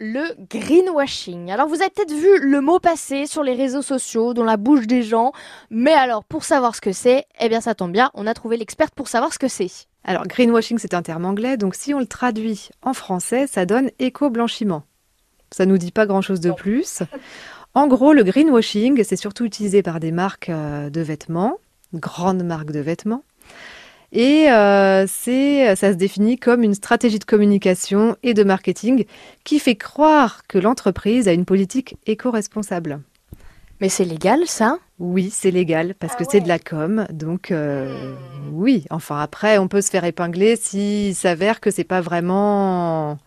le greenwashing. Alors vous avez peut-être vu le mot passer sur les réseaux sociaux, dans la bouche des gens, mais alors pour savoir ce que c'est, eh bien ça tombe bien, on a trouvé l'experte pour savoir ce que c'est. Alors greenwashing c'est un terme anglais, donc si on le traduit en français, ça donne éco-blanchiment. Ça nous dit pas grand-chose de plus. En gros, le greenwashing, c'est surtout utilisé par des marques euh, de vêtements, grandes marques de vêtements, et euh, c'est, ça se définit comme une stratégie de communication et de marketing qui fait croire que l'entreprise a une politique éco-responsable. Mais c'est légal ça? Oui, c'est légal parce que c'est de la com. Donc euh, oui, enfin après, on peut se faire épingler s'il s'avère que c'est pas vraiment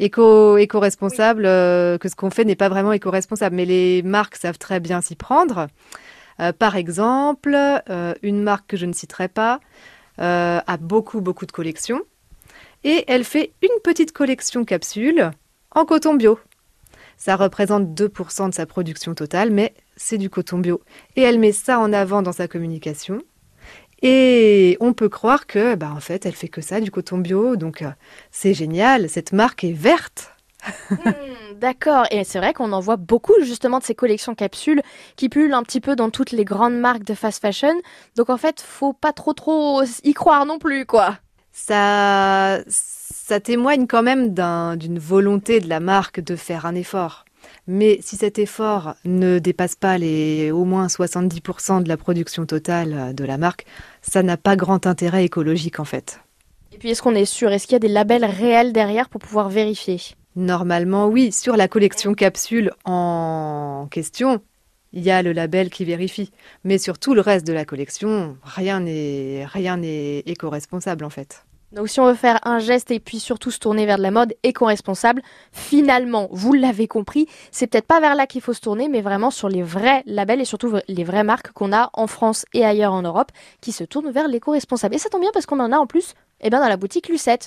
éco éco-responsable, euh, que ce qu'on fait n'est pas vraiment éco-responsable. Mais les marques savent très bien s'y prendre. par exemple, une marque que je ne citerai pas euh, a beaucoup, beaucoup de collections. Et elle fait une petite collection capsule en coton bio. Ça représente 2% de sa production totale, mais c'est du coton bio. Et elle met ça en avant dans sa communication. Et on peut croire que, bah, en fait, elle fait que ça, du coton bio. Donc, euh, c'est génial. Cette marque est verte. Hmm, d'accord, et c'est vrai qu'on en voit beaucoup justement de ces collections capsules qui pullent un petit peu dans toutes les grandes marques de fast fashion. Donc en fait, faut pas trop trop y croire non plus, quoi. Ça, ça témoigne quand même d'une volonté de la marque de faire un effort. Mais si cet effort ne dépasse pas les au moins 70% de la production totale de la marque, ça n'a pas grand intérêt écologique en fait. Et puis est-ce qu'on est sûr? Est-ce qu'il y a des labels réels derrière pour pouvoir vérifier? Normalement, oui. Sur la collection capsule en question, il y a le label qui vérifie. Mais sur tout le reste de la collection, rien n'est éco-responsable en fait. Donc si on veut faire un geste et puis surtout se tourner vers de la mode éco-responsable, finalement, vous l'avez compris, c'est peut-être pas vers là qu'il faut se tourner, mais vraiment sur les vrais labels et surtout les vraies marques qu'on a en France et ailleurs en Europe qui se tournent vers l'éco-responsable. Et ça tombe bien parce qu'on en a en plus eh bien, dans la boutique Lucette.